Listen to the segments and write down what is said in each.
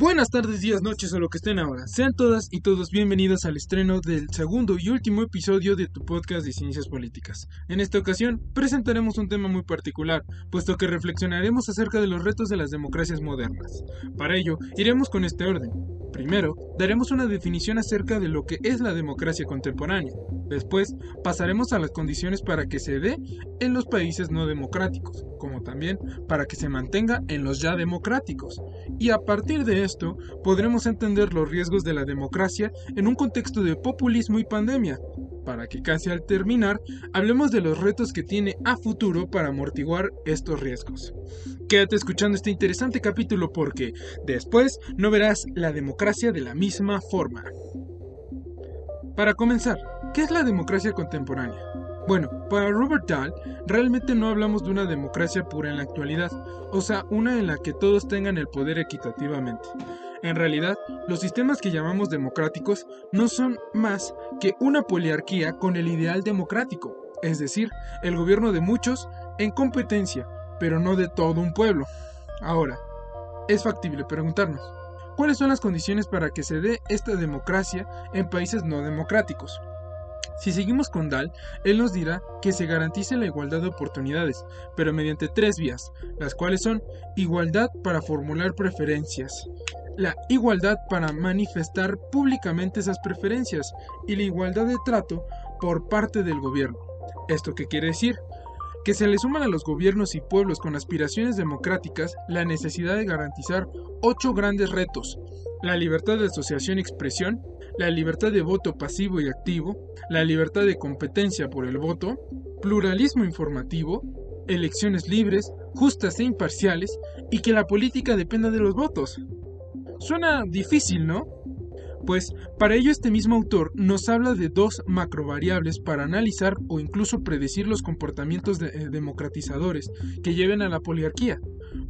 Buenas tardes, días, noches o lo que estén ahora. Sean todas y todos bienvenidos al estreno del segundo y último episodio de tu podcast de ciencias políticas. En esta ocasión presentaremos un tema muy particular, puesto que reflexionaremos acerca de los retos de las democracias modernas. Para ello, iremos con este orden. Primero, daremos una definición acerca de lo que es la democracia contemporánea. Después, pasaremos a las condiciones para que se dé en los países no democráticos, como también para que se mantenga en los ya democráticos. Y a partir de esto, podremos entender los riesgos de la democracia en un contexto de populismo y pandemia, para que casi al terminar hablemos de los retos que tiene a futuro para amortiguar estos riesgos. Quédate escuchando este interesante capítulo porque después no verás la democracia de la misma forma. Para comenzar, ¿qué es la democracia contemporánea? Bueno, para Robert Dahl, realmente no hablamos de una democracia pura en la actualidad, o sea, una en la que todos tengan el poder equitativamente. En realidad, los sistemas que llamamos democráticos no son más que una poliarquía con el ideal democrático, es decir, el gobierno de muchos en competencia, pero no de todo un pueblo. Ahora, es factible preguntarnos, ¿cuáles son las condiciones para que se dé esta democracia en países no democráticos? Si seguimos con Dahl, él nos dirá que se garantice la igualdad de oportunidades, pero mediante tres vías, las cuales son igualdad para formular preferencias, la igualdad para manifestar públicamente esas preferencias y la igualdad de trato por parte del gobierno. ¿Esto qué quiere decir? Que se le suman a los gobiernos y pueblos con aspiraciones democráticas la necesidad de garantizar ocho grandes retos, la libertad de asociación y expresión, la libertad de voto pasivo y activo, la libertad de competencia por el voto, pluralismo informativo, elecciones libres, justas e imparciales, y que la política dependa de los votos. Suena difícil, ¿no? Pues para ello este mismo autor nos habla de dos macrovariables para analizar o incluso predecir los comportamientos eh, democratizadores que lleven a la poliarquía.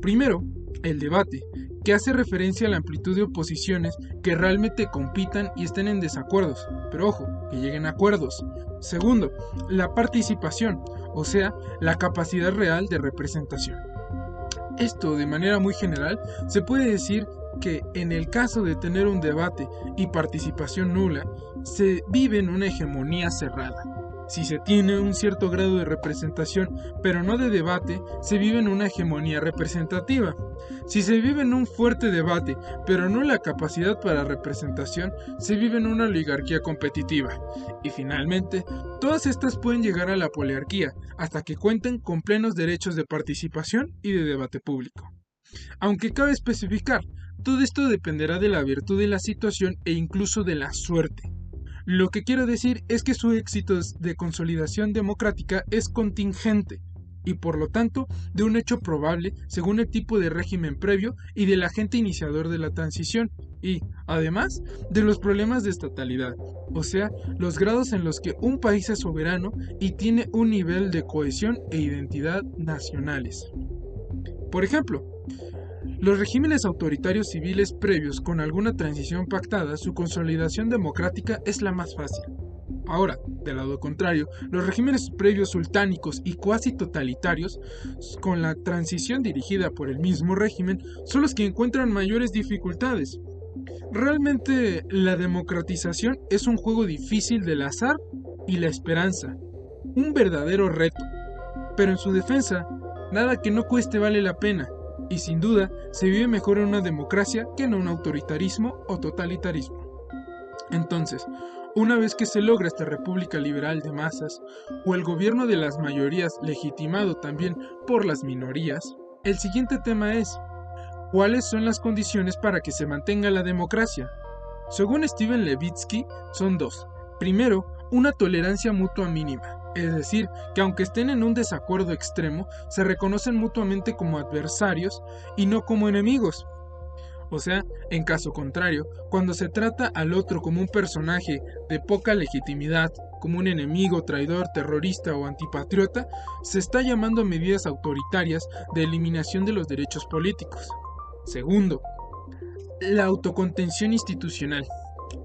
Primero, el debate, que hace referencia a la amplitud de oposiciones que realmente compitan y estén en desacuerdos, pero ojo, que lleguen a acuerdos. Segundo, la participación, o sea, la capacidad real de representación. Esto, de manera muy general, se puede decir que en el caso de tener un debate y participación nula, se vive en una hegemonía cerrada. Si se tiene un cierto grado de representación, pero no de debate, se vive en una hegemonía representativa. Si se vive en un fuerte debate, pero no la capacidad para representación, se vive en una oligarquía competitiva. Y finalmente, todas estas pueden llegar a la poliarquía, hasta que cuenten con plenos derechos de participación y de debate público. Aunque cabe especificar, todo esto dependerá de la virtud de la situación e incluso de la suerte. Lo que quiero decir es que su éxito de consolidación democrática es contingente y por lo tanto de un hecho probable según el tipo de régimen previo y del agente iniciador de la transición y, además, de los problemas de estatalidad, o sea, los grados en los que un país es soberano y tiene un nivel de cohesión e identidad nacionales. Por ejemplo, los regímenes autoritarios civiles previos con alguna transición pactada, su consolidación democrática es la más fácil. Ahora, del lado contrario, los regímenes previos sultánicos y cuasi totalitarios, con la transición dirigida por el mismo régimen, son los que encuentran mayores dificultades. Realmente, la democratización es un juego difícil del azar y la esperanza, un verdadero reto. Pero en su defensa, nada que no cueste vale la pena y sin duda se vive mejor en una democracia que en un autoritarismo o totalitarismo. Entonces, una vez que se logra esta república liberal de masas, o el gobierno de las mayorías legitimado también por las minorías, el siguiente tema es, ¿cuáles son las condiciones para que se mantenga la democracia? Según Steven Levitsky, son dos. Primero, una tolerancia mutua mínima es decir, que aunque estén en un desacuerdo extremo, se reconocen mutuamente como adversarios y no como enemigos. O sea, en caso contrario, cuando se trata al otro como un personaje de poca legitimidad, como un enemigo, traidor, terrorista o antipatriota, se está llamando medidas autoritarias de eliminación de los derechos políticos. Segundo, la autocontención institucional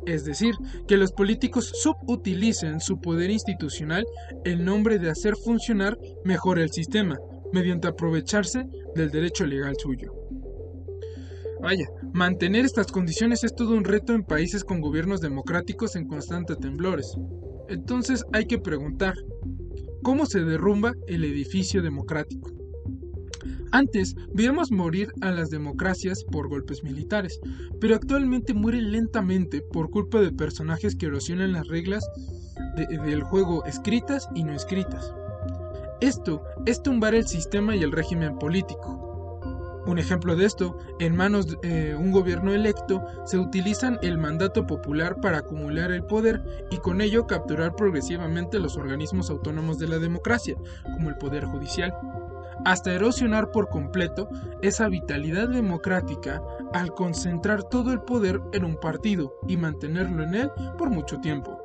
es decir, que los políticos subutilicen su poder institucional en nombre de hacer funcionar mejor el sistema, mediante aprovecharse del derecho legal suyo. Vaya, mantener estas condiciones es todo un reto en países con gobiernos democráticos en constantes temblores. Entonces hay que preguntar, ¿cómo se derrumba el edificio democrático? Antes veíamos morir a las democracias por golpes militares, pero actualmente mueren lentamente por culpa de personajes que erosionan las reglas del juego escritas y no escritas. Esto es tumbar el sistema y el régimen político. Un ejemplo de esto, en manos de eh, un gobierno electo, se utilizan el mandato popular para acumular el poder y con ello capturar progresivamente los organismos autónomos de la democracia, como el Poder Judicial, hasta erosionar por completo esa vitalidad democrática al concentrar todo el poder en un partido y mantenerlo en él por mucho tiempo.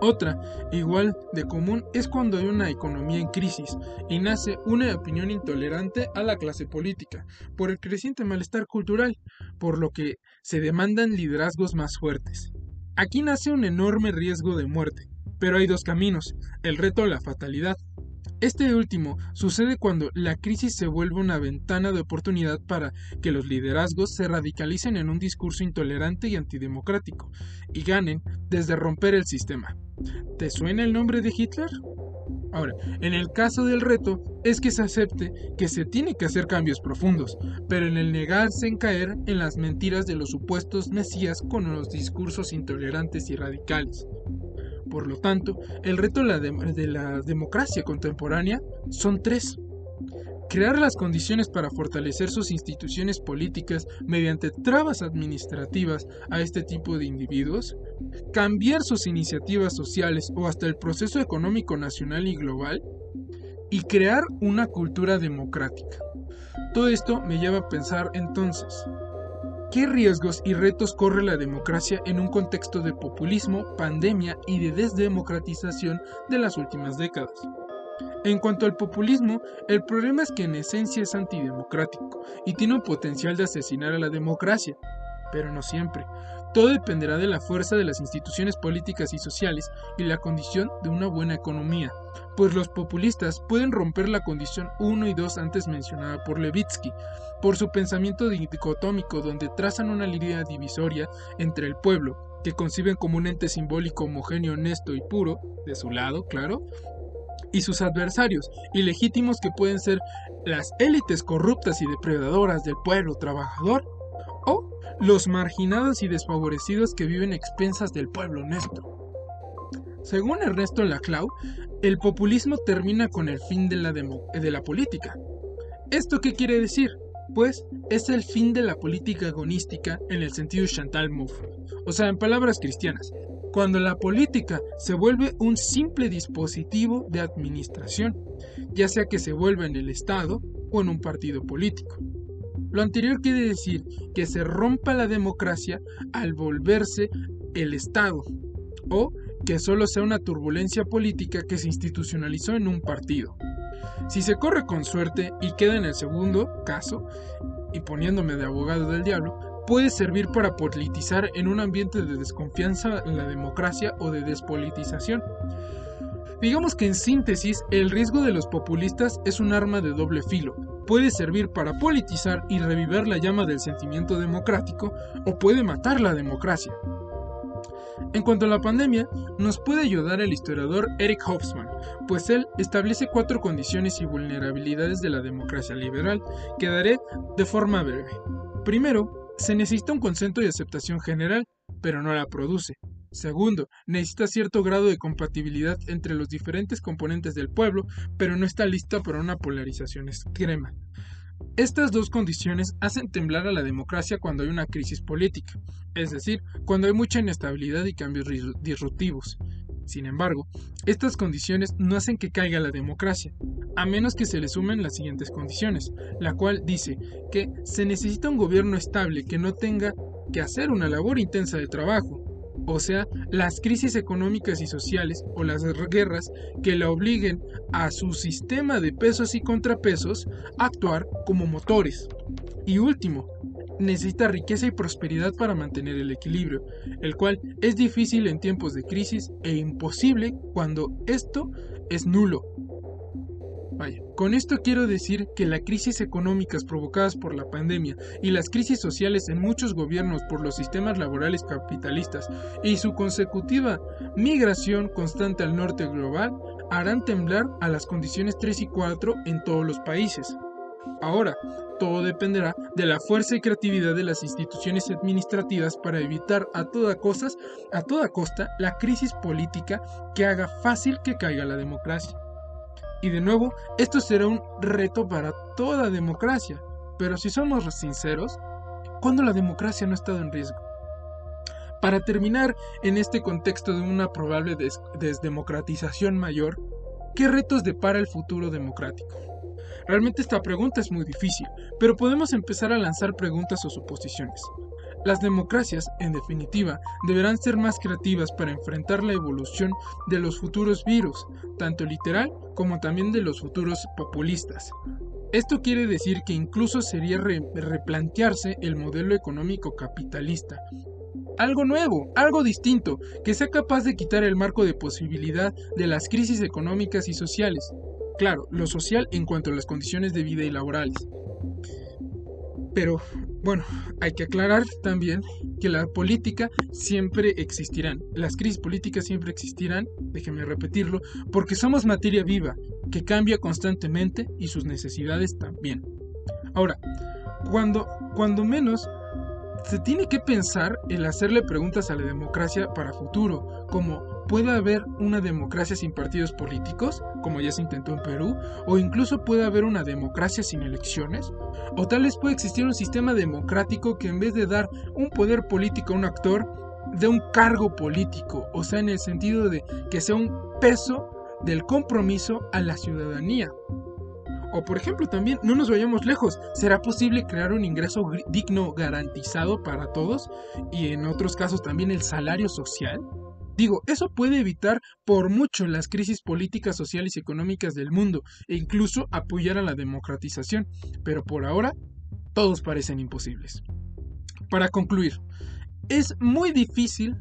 Otra, igual de común, es cuando hay una economía en crisis y nace una opinión intolerante a la clase política por el creciente malestar cultural, por lo que se demandan liderazgos más fuertes. Aquí nace un enorme riesgo de muerte, pero hay dos caminos, el reto o la fatalidad. Este último sucede cuando la crisis se vuelve una ventana de oportunidad para que los liderazgos se radicalicen en un discurso intolerante y antidemocrático y ganen desde romper el sistema. ¿Te suena el nombre de Hitler? Ahora, en el caso del reto es que se acepte que se tiene que hacer cambios profundos, pero en el negarse en caer en las mentiras de los supuestos mesías con los discursos intolerantes y radicales. Por lo tanto, el reto de la, democracia contemporánea son tres. Crear las condiciones para fortalecer sus instituciones políticas mediante trabas administrativas a este tipo de individuos, cambiar sus iniciativas sociales o hasta el proceso económico nacional y global, y crear una cultura democrática. Todo esto me lleva a pensar entonces, ¿Qué riesgos y retos corre la democracia en un contexto de populismo, pandemia y de desdemocratización de las últimas décadas? En cuanto al populismo, el problema es que en esencia es antidemocrático y tiene un potencial de asesinar a la democracia, pero no siempre. Todo dependerá de la fuerza de las instituciones políticas y sociales y la condición de una buena economía, pues los populistas pueden romper la condición 1 y 2 antes mencionada por Levitsky, por su pensamiento dicotómico donde trazan una línea divisoria entre el pueblo, que conciben como un ente simbólico homogéneo, honesto y puro, de su lado, claro, y sus adversarios, ilegítimos que pueden ser las élites corruptas y depredadoras del pueblo trabajador, los marginados y desfavorecidos que viven expensas del pueblo honesto. Según Ernesto Laclau, el populismo termina con el fin de la, de la política. ¿Esto qué quiere decir? Pues es el fin de la política agonística en el sentido Chantal Mouffe, o sea, en palabras cristianas, cuando la política se vuelve un simple dispositivo de administración, ya sea que se vuelva en el Estado o en un partido político. Lo anterior quiere decir que se rompa la democracia al volverse el Estado, o que solo sea una turbulencia política que se institucionalizó en un partido. Si se corre con suerte y queda en el segundo caso, y poniéndome de abogado del diablo, puede servir para politizar en un ambiente de desconfianza en la democracia o de despolitización. Digamos que en síntesis, el riesgo de los populistas es un arma de doble filo. Puede servir para politizar y revivir la llama del sentimiento democrático o puede matar la democracia. En cuanto a la pandemia, nos puede ayudar el historiador Eric Hobsbawm, pues él establece cuatro condiciones y vulnerabilidades de la democracia liberal que daré de forma breve. Primero, se necesita un consenso y aceptación general, pero no la produce. Segundo, necesita cierto grado de compatibilidad entre los diferentes componentes del pueblo, pero no está lista para una polarización extrema. Estas dos condiciones hacen temblar a la democracia cuando hay una crisis política, es decir, cuando hay mucha inestabilidad y cambios disruptivos. Sin embargo, estas condiciones no hacen que caiga la democracia, a menos que se le sumen las siguientes condiciones, la cual dice que se necesita un gobierno estable que no tenga que hacer una labor intensa de trabajo, o sea, las crisis económicas y sociales o las guerras que la obliguen a su sistema de pesos y contrapesos a actuar como motores. Y último, necesita riqueza y prosperidad para mantener el equilibrio, el cual es difícil en tiempos de crisis e imposible cuando esto es nulo. Con esto quiero decir que las crisis económicas provocadas por la pandemia y las crisis sociales en muchos gobiernos por los sistemas laborales capitalistas y su consecutiva migración constante al norte global harán temblar a las condiciones 3 y 4 en todos los países. Ahora, todo dependerá de la fuerza y creatividad de las instituciones administrativas para evitar a toda, cosas, a toda costa la crisis política que haga fácil que caiga la democracia. Y de nuevo, esto será un reto para toda democracia. Pero si somos sinceros, ¿cuándo la democracia no ha estado en riesgo? Para terminar en este contexto de una probable desdemocratización mayor, ¿qué retos depara el futuro democrático? Realmente esta pregunta es muy difícil, pero podemos empezar a lanzar preguntas o suposiciones. Las democracias, en definitiva, deberán ser más creativas para enfrentar la evolución de los futuros virus, tanto literal como también de los futuros populistas. Esto quiere decir que incluso sería replantearse el modelo económico capitalista. Algo nuevo, algo distinto, que sea capaz de quitar el marco de posibilidad de las crisis económicas y sociales. Claro, lo social en cuanto a las condiciones de vida y laborales. Pero bueno, hay que aclarar también que la política siempre existirán, las crisis políticas siempre existirán, déjenme repetirlo, porque somos materia viva, que cambia constantemente y sus necesidades también. Ahora, cuando, cuando menos se tiene que pensar en hacerle preguntas a la democracia para futuro, como ¿puede haber una democracia sin partidos políticos, como ya se intentó en Perú? ¿O incluso puede haber una democracia sin elecciones? ¿O tal vez puede existir un sistema democrático que en vez de dar un poder político a un actor, dé un cargo político? O sea, en el sentido de que sea un peso del compromiso a la ciudadanía. O por ejemplo también, no nos vayamos lejos, ¿será posible crear un ingreso digno garantizado para todos? Y en otros casos también el salario social. Digo, eso puede evitar por mucho las crisis políticas, sociales y económicas del mundo e incluso apoyar a la democratización, pero por ahora todos parecen imposibles. Para concluir, es muy difícil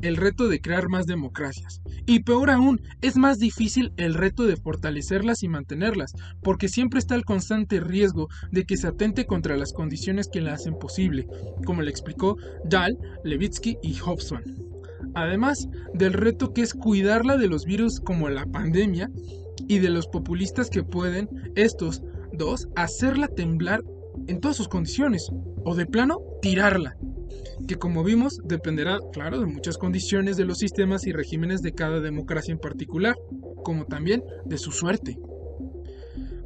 el reto de crear más democracias. Y peor aún, es más difícil el reto de fortalecerlas y mantenerlas, porque siempre está el constante riesgo de que se atente contra las condiciones que la hacen posible, como le explicó Dahl, Levitsky y Hobson. Además del reto que es cuidarla de los virus como la pandemia y de los populistas que pueden, estos dos, hacerla temblar en todas sus condiciones, o de plano, tirarla que como vimos dependerá, claro, de muchas condiciones de los sistemas y regímenes de cada democracia en particular, como también de su suerte.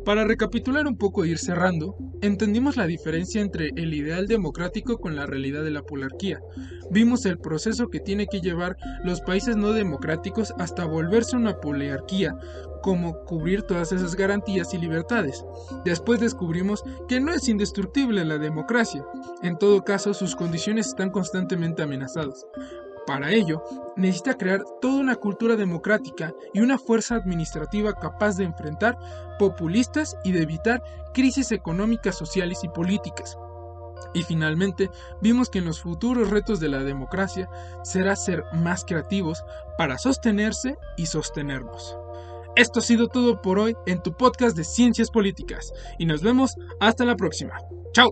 Para recapitular un poco e ir cerrando, entendimos la diferencia entre el ideal democrático con la realidad de la polarquía. Vimos el proceso que tiene que llevar los países no democráticos hasta volverse una poliarquía, como cubrir todas esas garantías y libertades. Después descubrimos que no es indestructible la democracia. En todo caso, sus condiciones están constantemente amenazadas. Para ello, necesita crear toda una cultura democrática y una fuerza administrativa capaz de enfrentar populistas y de evitar crisis económicas, sociales y políticas. Y finalmente, vimos que en los futuros retos de la democracia será ser más creativos para sostenerse y sostenernos. Esto ha sido todo por hoy en tu podcast de Ciencias Políticas y nos vemos hasta la próxima. ¡Chao!